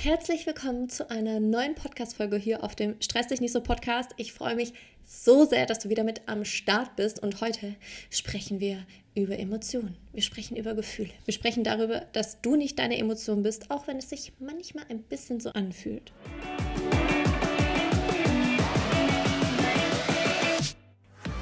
Herzlich willkommen zu einer neuen Podcast-Folge hier auf dem Stress dich nicht so Podcast. Ich freue mich so sehr, dass du wieder mit am Start bist und heute sprechen wir über Emotionen. Wir sprechen über Gefühle. Wir sprechen darüber, dass du nicht deine Emotion bist, auch wenn es sich manchmal ein bisschen so anfühlt.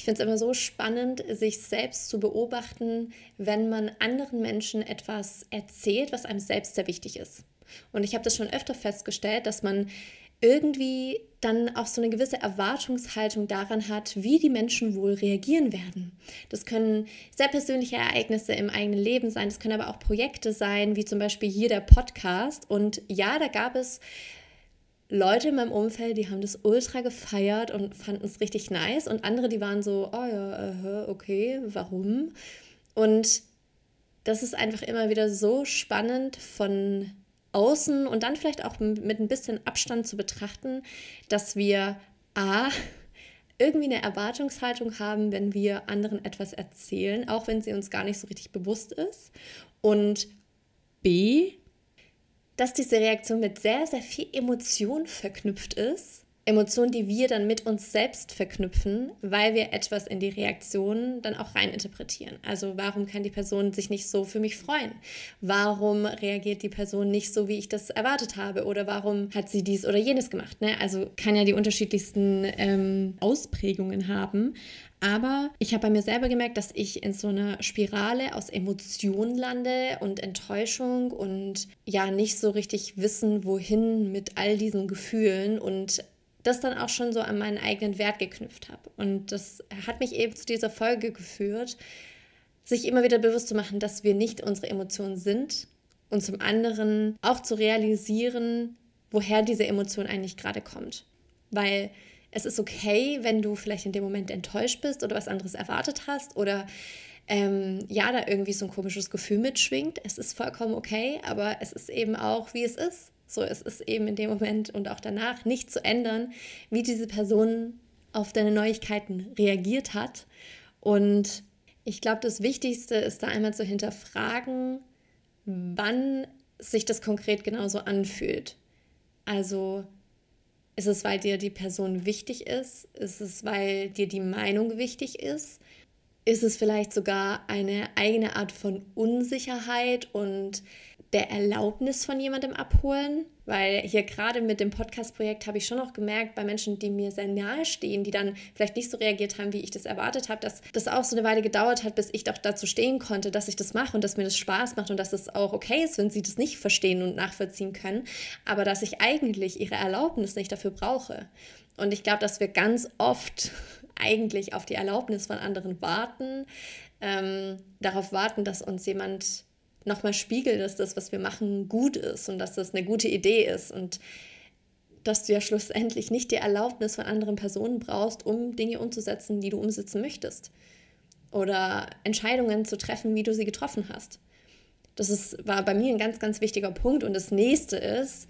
Ich finde es immer so spannend, sich selbst zu beobachten, wenn man anderen Menschen etwas erzählt, was einem selbst sehr wichtig ist. Und ich habe das schon öfter festgestellt, dass man irgendwie dann auch so eine gewisse Erwartungshaltung daran hat, wie die Menschen wohl reagieren werden. Das können sehr persönliche Ereignisse im eigenen Leben sein, das können aber auch Projekte sein, wie zum Beispiel hier der Podcast. Und ja, da gab es Leute in meinem Umfeld, die haben das ultra gefeiert und fanden es richtig nice und andere, die waren so, oh ja, uh, okay, warum? Und das ist einfach immer wieder so spannend von außen und dann vielleicht auch mit ein bisschen Abstand zu betrachten, dass wir a irgendwie eine Erwartungshaltung haben, wenn wir anderen etwas erzählen, auch wenn sie uns gar nicht so richtig bewusst ist und b dass diese Reaktion mit sehr, sehr viel Emotion verknüpft ist. Emotionen, die wir dann mit uns selbst verknüpfen, weil wir etwas in die Reaktion dann auch reininterpretieren. Also warum kann die Person sich nicht so für mich freuen? Warum reagiert die Person nicht so, wie ich das erwartet habe? Oder warum hat sie dies oder jenes gemacht? Ne? Also kann ja die unterschiedlichsten ähm, Ausprägungen haben. Aber ich habe bei mir selber gemerkt, dass ich in so einer Spirale aus Emotionen lande und Enttäuschung und ja nicht so richtig wissen, wohin mit all diesen Gefühlen und das dann auch schon so an meinen eigenen Wert geknüpft habe. Und das hat mich eben zu dieser Folge geführt, sich immer wieder bewusst zu machen, dass wir nicht unsere Emotionen sind und zum anderen auch zu realisieren, woher diese Emotion eigentlich gerade kommt. Weil es ist okay, wenn du vielleicht in dem Moment enttäuscht bist oder was anderes erwartet hast oder ähm, ja, da irgendwie so ein komisches Gefühl mitschwingt. Es ist vollkommen okay, aber es ist eben auch, wie es ist. So, es ist eben in dem Moment und auch danach nicht zu ändern, wie diese Person auf deine Neuigkeiten reagiert hat. Und ich glaube, das Wichtigste ist da einmal zu hinterfragen, wann sich das konkret genauso anfühlt. Also ist es, weil dir die Person wichtig ist? Ist es, weil dir die Meinung wichtig ist? Ist es vielleicht sogar eine eigene Art von Unsicherheit und der Erlaubnis von jemandem abholen? Weil hier gerade mit dem Podcast-Projekt habe ich schon noch gemerkt, bei Menschen, die mir sehr nahe stehen, die dann vielleicht nicht so reagiert haben, wie ich das erwartet habe, dass das auch so eine Weile gedauert hat, bis ich doch dazu stehen konnte, dass ich das mache und dass mir das Spaß macht und dass es auch okay ist, wenn sie das nicht verstehen und nachvollziehen können, aber dass ich eigentlich ihre Erlaubnis nicht dafür brauche. Und ich glaube, dass wir ganz oft eigentlich auf die Erlaubnis von anderen warten, ähm, darauf warten, dass uns jemand nochmal spiegelt, dass das, was wir machen, gut ist und dass das eine gute Idee ist und dass du ja schlussendlich nicht die Erlaubnis von anderen Personen brauchst, um Dinge umzusetzen, die du umsetzen möchtest. Oder Entscheidungen zu treffen, wie du sie getroffen hast. Das ist, war bei mir ein ganz, ganz wichtiger Punkt. Und das nächste ist,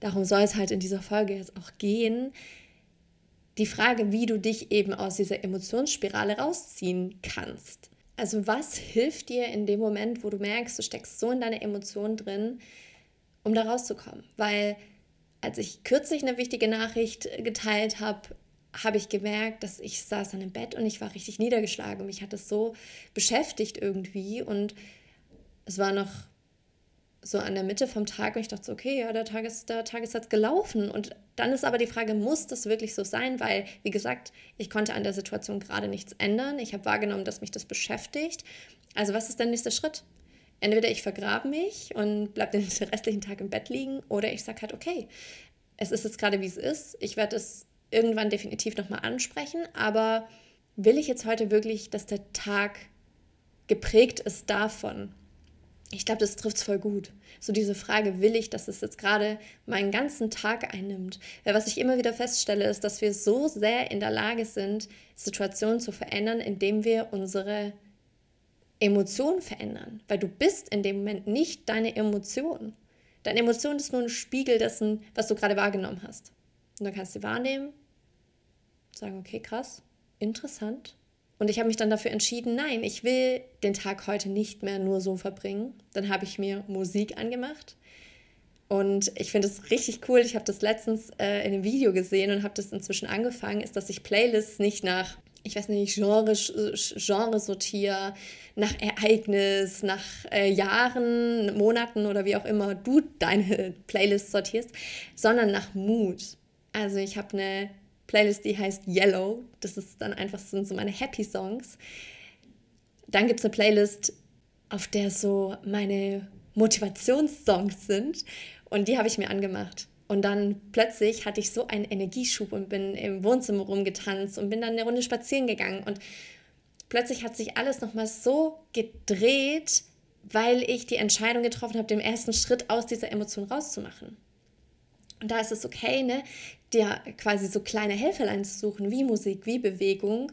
darum soll es halt in dieser Folge jetzt auch gehen, die Frage, wie du dich eben aus dieser Emotionsspirale rausziehen kannst. Also was hilft dir in dem Moment, wo du merkst, du steckst so in deine Emotionen drin, um da rauszukommen? Weil als ich kürzlich eine wichtige Nachricht geteilt habe, habe ich gemerkt, dass ich saß dann im Bett und ich war richtig niedergeschlagen. Mich hat es so beschäftigt irgendwie und es war noch so an der Mitte vom Tag und ich dachte so, okay, ja, der Tag ist, der Tag ist jetzt gelaufen. Und dann ist aber die Frage, muss das wirklich so sein? Weil, wie gesagt, ich konnte an der Situation gerade nichts ändern. Ich habe wahrgenommen, dass mich das beschäftigt. Also was ist der nächste Schritt? Entweder ich vergrabe mich und bleibe den restlichen Tag im Bett liegen oder ich sage halt, okay, es ist jetzt gerade, wie es ist. Ich werde es irgendwann definitiv nochmal ansprechen, aber will ich jetzt heute wirklich, dass der Tag geprägt ist davon, ich glaube, das trifft es voll gut. So diese Frage, will ich, dass es jetzt gerade meinen ganzen Tag einnimmt? Weil was ich immer wieder feststelle, ist, dass wir so sehr in der Lage sind, Situationen zu verändern, indem wir unsere Emotionen verändern. Weil du bist in dem Moment nicht deine Emotion. Deine Emotion ist nur ein Spiegel dessen, was du gerade wahrgenommen hast. Und dann kannst du sie wahrnehmen, sagen, okay, krass, interessant, und ich habe mich dann dafür entschieden, nein, ich will den Tag heute nicht mehr nur so verbringen. Dann habe ich mir Musik angemacht. Und ich finde es richtig cool. Ich habe das letztens äh, in einem Video gesehen und habe das inzwischen angefangen, ist, dass ich Playlists nicht nach, ich weiß nicht, Genre, Genre sortiere, nach Ereignis, nach äh, Jahren, Monaten oder wie auch immer du deine Playlists sortierst, sondern nach Mut. Also ich habe eine Playlist, die heißt Yellow. Das ist dann einfach sind so meine Happy Songs. Dann gibt es eine Playlist, auf der so meine Motivationssongs sind. Und die habe ich mir angemacht. Und dann plötzlich hatte ich so einen Energieschub und bin im Wohnzimmer rumgetanzt und bin dann eine Runde spazieren gegangen. Und plötzlich hat sich alles nochmal so gedreht, weil ich die Entscheidung getroffen habe, den ersten Schritt aus dieser Emotion rauszumachen. Und da ist es okay, ne, dir quasi so kleine Helferlein zu suchen, wie Musik, wie Bewegung,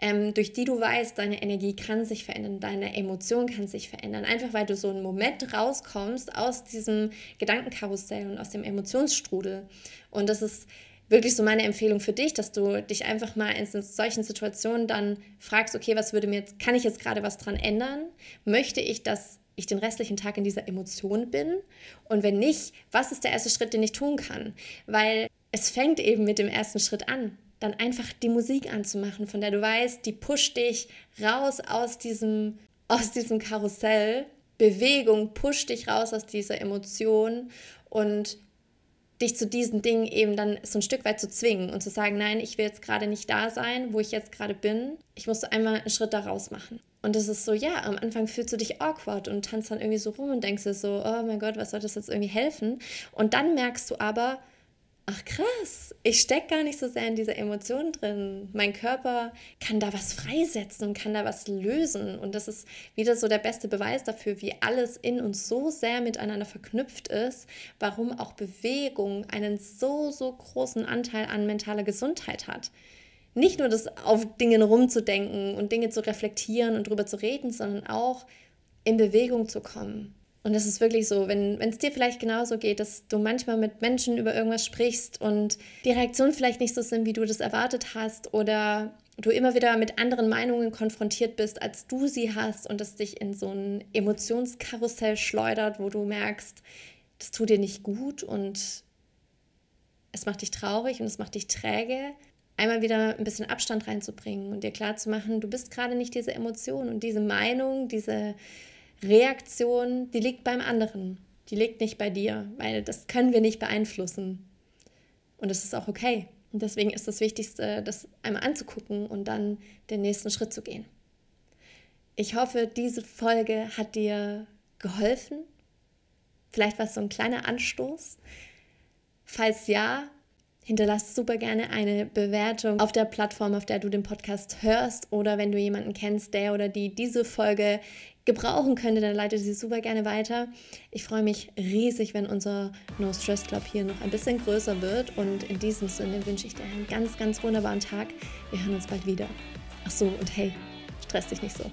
ähm, durch die du weißt, deine Energie kann sich verändern, deine Emotion kann sich verändern. Einfach weil du so einen Moment rauskommst aus diesem Gedankenkarussell und aus dem Emotionsstrudel. Und das ist wirklich so meine Empfehlung für dich, dass du dich einfach mal in solchen Situationen dann fragst, okay, was würde mir jetzt, kann ich jetzt gerade was dran ändern? Möchte ich, dass ich den restlichen Tag in dieser Emotion bin? Und wenn nicht, was ist der erste Schritt, den ich tun kann? Weil es fängt eben mit dem ersten Schritt an. Dann einfach die Musik anzumachen, von der du weißt, die pusht dich raus aus diesem, aus diesem Karussell. Bewegung pusht dich raus aus dieser Emotion und dich zu diesen Dingen eben dann so ein Stück weit zu zwingen und zu sagen, nein, ich will jetzt gerade nicht da sein, wo ich jetzt gerade bin. Ich muss einmal einen Schritt daraus machen. Und das ist so, ja, am Anfang fühlst du dich awkward und tanzt dann irgendwie so rum und denkst dir so, oh mein Gott, was soll das jetzt irgendwie helfen? Und dann merkst du aber, ach krass, ich stecke gar nicht so sehr in dieser Emotion drin. Mein Körper kann da was freisetzen und kann da was lösen. Und das ist wieder so der beste Beweis dafür, wie alles in uns so sehr miteinander verknüpft ist, warum auch Bewegung einen so, so großen Anteil an mentaler Gesundheit hat. Nicht nur das auf Dingen rumzudenken und Dinge zu reflektieren und drüber zu reden, sondern auch in Bewegung zu kommen und es ist wirklich so, wenn es dir vielleicht genauso geht, dass du manchmal mit Menschen über irgendwas sprichst und die Reaktionen vielleicht nicht so sind, wie du das erwartet hast oder du immer wieder mit anderen Meinungen konfrontiert bist, als du sie hast und das dich in so ein Emotionskarussell schleudert, wo du merkst, das tut dir nicht gut und es macht dich traurig und es macht dich träge, einmal wieder ein bisschen Abstand reinzubringen und dir klarzumachen, du bist gerade nicht diese Emotion und diese Meinung, diese Reaktion, die liegt beim anderen. Die liegt nicht bei dir, weil das können wir nicht beeinflussen. Und das ist auch okay. Und deswegen ist das Wichtigste, das einmal anzugucken und dann den nächsten Schritt zu gehen. Ich hoffe, diese Folge hat dir geholfen. Vielleicht war es so ein kleiner Anstoß. Falls ja, hinterlass super gerne eine Bewertung auf der Plattform, auf der du den Podcast hörst oder wenn du jemanden kennst, der oder die diese Folge gebrauchen könnte, dann leite sie super gerne weiter. Ich freue mich riesig, wenn unser No Stress Club hier noch ein bisschen größer wird. Und in diesem Sinne wünsche ich dir einen ganz, ganz wunderbaren Tag. Wir hören uns bald wieder. Ach so, und hey, stress dich nicht so.